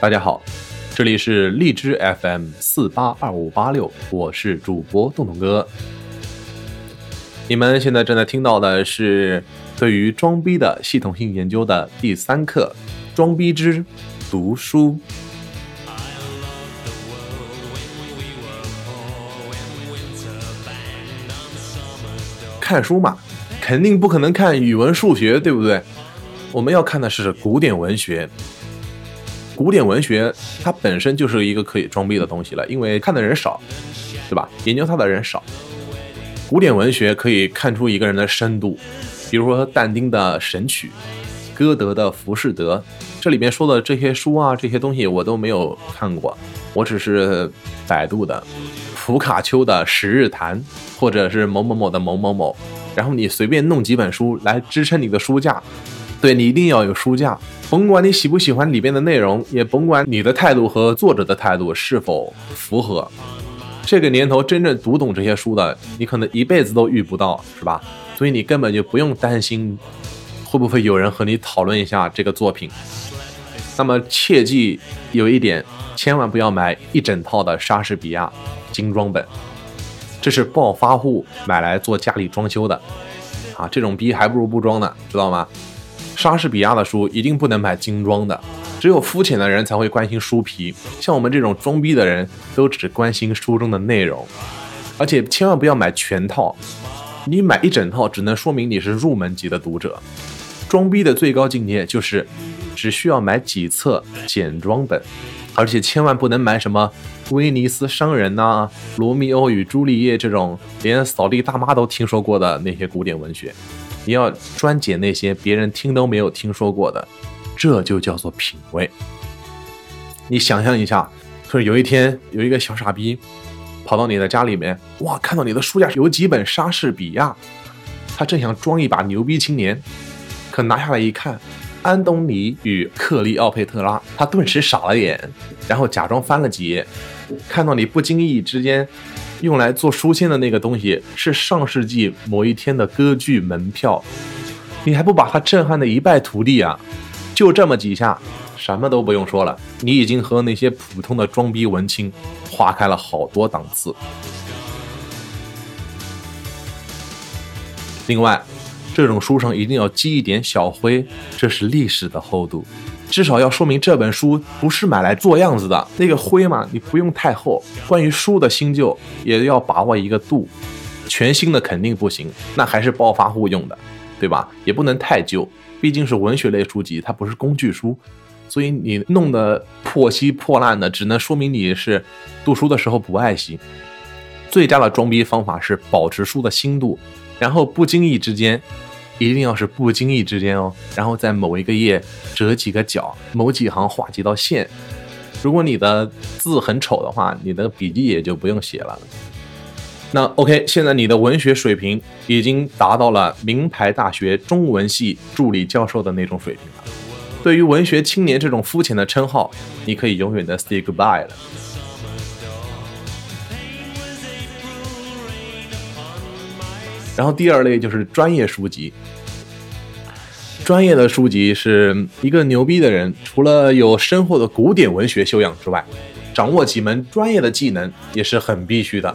大家好，这里是荔枝 FM 四八二五八六，我是主播洞洞哥。你们现在正在听到的是对于装逼的系统性研究的第三课——装逼之读书。看书嘛，肯定不可能看语文、数学，对不对？我们要看的是古典文学。古典文学它本身就是一个可以装逼的东西了，因为看的人少，对吧？研究它的人少。古典文学可以看出一个人的深度，比如说但丁的《神曲》，歌德的《浮士德》，这里面说的这些书啊，这些东西我都没有看过，我只是百度的。普卡丘的《十日谈》，或者是某某某的某某某，然后你随便弄几本书来支撑你的书架，对你一定要有书架，甭管你喜不喜欢里边的内容，也甭管你的态度和作者的态度是否符合。这个年头真正读懂这些书的，你可能一辈子都遇不到，是吧？所以你根本就不用担心会不会有人和你讨论一下这个作品。那么切记有一点，千万不要买一整套的莎士比亚。精装本，这是暴发户买来做家里装修的，啊，这种逼还不如不装呢，知道吗？莎士比亚的书一定不能买精装的，只有肤浅的人才会关心书皮，像我们这种装逼的人都只关心书中的内容，而且千万不要买全套，你买一整套只能说明你是入门级的读者，装逼的最高境界就是只需要买几册简装本。而且千万不能买什么威尼斯商人呐、罗密欧与朱丽叶这种连扫地大妈都听说过的那些古典文学，你要专解那些别人听都没有听说过的，这就叫做品味。你想象一下，就是有一天有一个小傻逼跑到你的家里面，哇，看到你的书架有几本莎士比亚，他正想装一把牛逼青年，可拿下来一看。安东尼与克利奥佩特拉，他顿时傻了眼，然后假装翻了几页，看到你不经意之间用来做书签的那个东西是上世纪某一天的歌剧门票，你还不把他震撼的一败涂地啊？就这么几下，什么都不用说了，你已经和那些普通的装逼文青划开了好多档次。另外。这种书上一定要积一点小灰，这是历史的厚度，至少要说明这本书不是买来做样子的。那个灰嘛，你不用太厚。关于书的新旧，也要把握一个度，全新的肯定不行，那还是暴发户用的，对吧？也不能太旧，毕竟是文学类书籍，它不是工具书，所以你弄得破稀破烂的，只能说明你是读书的时候不爱惜。最佳的装逼方法是保持书的新度，然后不经意之间。一定要是不经意之间哦，然后在某一个页折几个角，某几行画几道线。如果你的字很丑的话，你的笔记也就不用写了。那 OK，现在你的文学水平已经达到了名牌大学中文系助理教授的那种水平了。对于文学青年这种肤浅的称号，你可以永远的 say goodbye 了。然后第二类就是专业书籍，专业的书籍是一个牛逼的人，除了有深厚的古典文学修养之外，掌握几门专业的技能也是很必须的。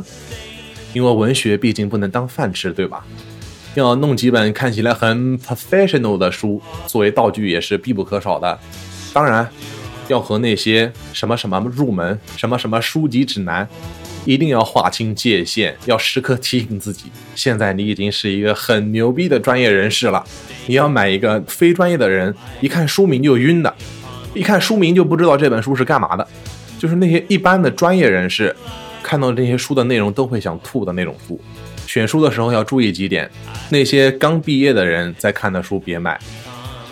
因为文学毕竟不能当饭吃，对吧？要弄几本看起来很 professional 的书作为道具也是必不可少的。当然，要和那些什么什么入门、什么什么书籍指南。一定要划清界限，要时刻提醒自己，现在你已经是一个很牛逼的专业人士了。你要买一个非专业的人，一看书名就晕的，一看书名就不知道这本书是干嘛的。就是那些一般的专业人士，看到这些书的内容都会想吐的那种书。选书的时候要注意几点：那些刚毕业的人在看的书别买，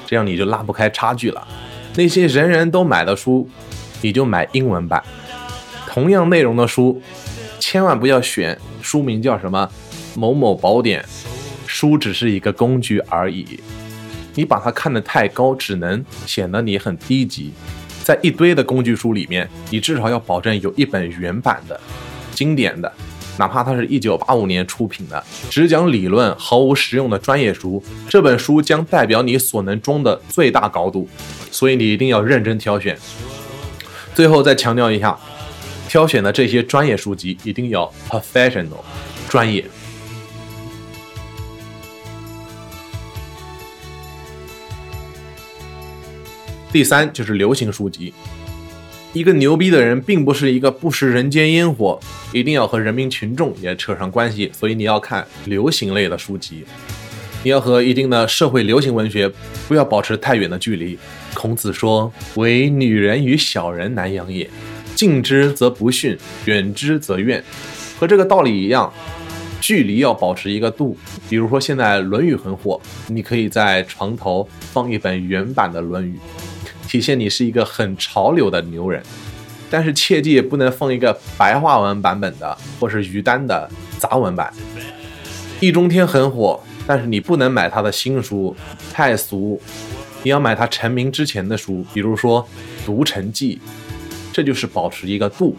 这样你就拉不开差距了。那些人人都买的书，你就买英文版。同样内容的书，千万不要选书名叫什么某某宝典，书只是一个工具而已。你把它看得太高，只能显得你很低级。在一堆的工具书里面，你至少要保证有一本原版的、经典的，哪怕它是一九八五年出品的，只讲理论、毫无实用的专业书，这本书将代表你所能装的最大高度。所以你一定要认真挑选。最后再强调一下，挑选的这些专业书籍一定要 professional，专业。第三就是流行书籍。一个牛逼的人，并不是一个不食人间烟火，一定要和人民群众也扯上关系。所以你要看流行类的书籍，你要和一定的社会流行文学不要保持太远的距离。孔子说：“唯女人与小人难养也，近之则不逊，远之则怨。”和这个道理一样，距离要保持一个度。比如说现在《论语》很火，你可以在床头放一本原版的《论语》。体现你是一个很潮流的牛人，但是切记不能放一个白话文版本的，或是于丹的杂文版。易中天很火，但是你不能买他的新书，太俗。你要买他成名之前的书，比如说《读成记》，这就是保持一个度。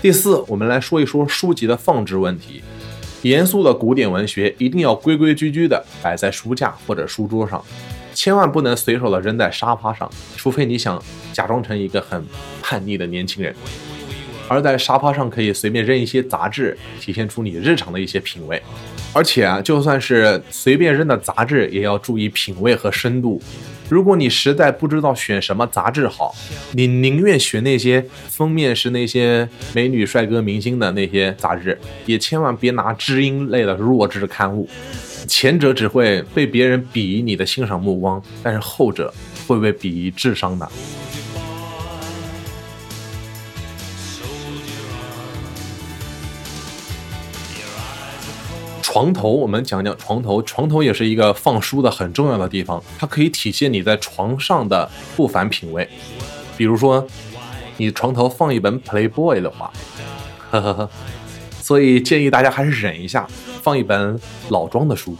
第四，我们来说一说书籍的放置问题。严肃的古典文学一定要规规矩矩的摆在书架或者书桌上，千万不能随手的扔在沙发上，除非你想假装成一个很叛逆的年轻人。而在沙发上可以随便扔一些杂志，体现出你日常的一些品味。而且啊，就算是随便扔的杂志，也要注意品味和深度。如果你实在不知道选什么杂志好，你宁愿选那些封面是那些美女帅哥明星的那些杂志，也千万别拿知音类的弱智刊物。前者只会被别人鄙夷你的欣赏目光，但是后者会被鄙夷智商的。床头，我们讲讲床头。床头也是一个放书的很重要的地方，它可以体现你在床上的不凡品味。比如说，你床头放一本 Playboy 的话，呵呵呵。所以建议大家还是忍一下，放一本老庄的书，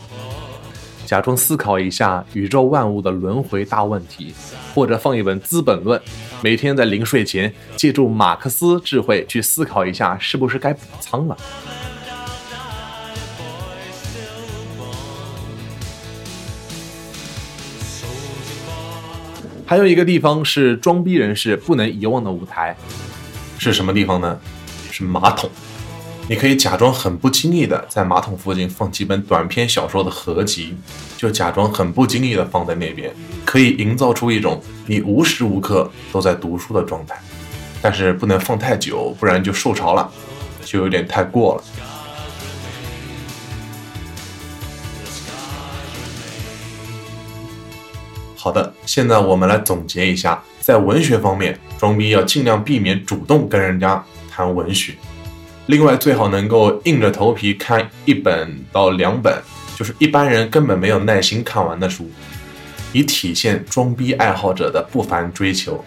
假装思考一下宇宙万物的轮回大问题，或者放一本《资本论》，每天在临睡前借助马克思智慧去思考一下，是不是该补仓了。还有一个地方是装逼人士不能遗忘的舞台，是什么地方呢？是马桶。你可以假装很不经意的在马桶附近放几本短篇小说的合集，就假装很不经意的放在那边，可以营造出一种你无时无刻都在读书的状态。但是不能放太久，不然就受潮了，就有点太过了。好的，现在我们来总结一下，在文学方面，装逼要尽量避免主动跟人家谈文学。另外，最好能够硬着头皮看一本到两本，就是一般人根本没有耐心看完的书，以体现装逼爱好者的不凡追求，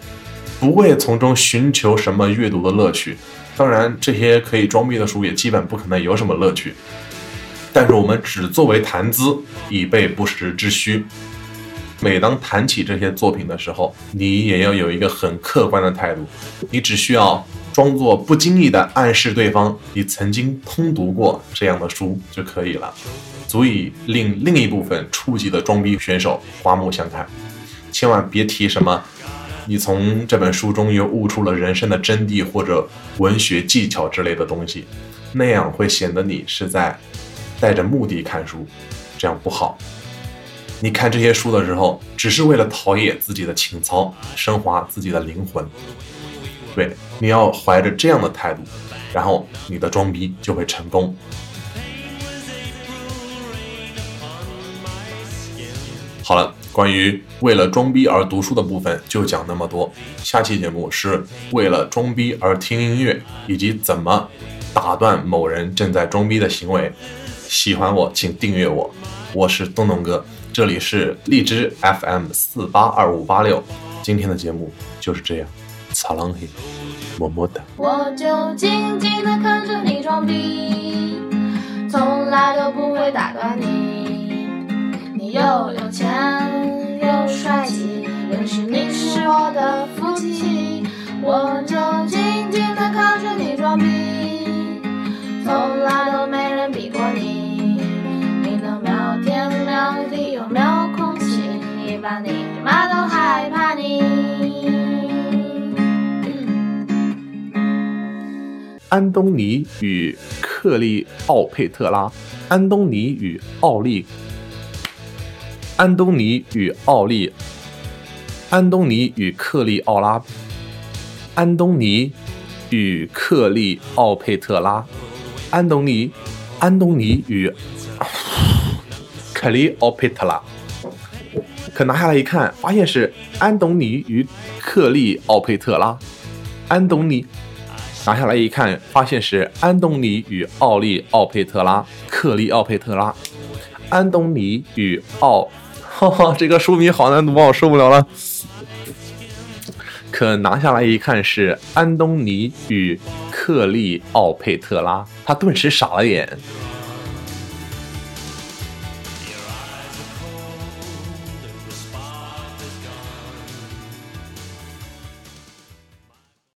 不会从中寻求什么阅读的乐趣。当然，这些可以装逼的书也基本不可能有什么乐趣。但是我们只作为谈资，以备不时之需。每当谈起这些作品的时候，你也要有一个很客观的态度。你只需要装作不经意的暗示对方你曾经通读过这样的书就可以了，足以令另一部分初级的装逼选手刮目相看。千万别提什么你从这本书中又悟出了人生的真谛或者文学技巧之类的东西，那样会显得你是在带着目的看书，这样不好。你看这些书的时候，只是为了陶冶自己的情操，升华自己的灵魂。对，你要怀着这样的态度，然后你的装逼就会成功。好了，关于为了装逼而读书的部分就讲那么多。下期节目是为了装逼而听音乐，以及怎么打断某人正在装逼的行为。喜欢我，请订阅我，我是东东哥。这里是荔枝 FM 四八二五八六，今天的节目就是这样，擦浪嘿，么么哒。我就静静的看着你装逼，从来都不会打断你。你又有钱又帅气，认识你是我的福气。妈都害怕你。安东尼与克利奥佩特拉，安东尼与奥利，安东尼与奥利，安东尼与克利奥拉，安东尼与克利奥佩特拉，安东尼，安东尼与克利奥佩特拉。可拿下来一看，发现是安东尼与克利奥佩特拉，安东尼。拿下来一看，发现是安东尼与奥利奥佩特拉，克利奥佩特拉，安东尼与奥，哈哈，这个书名好难读啊，我受不了了。可拿下来一看是安东尼与克利奥佩特拉，他顿时傻了眼。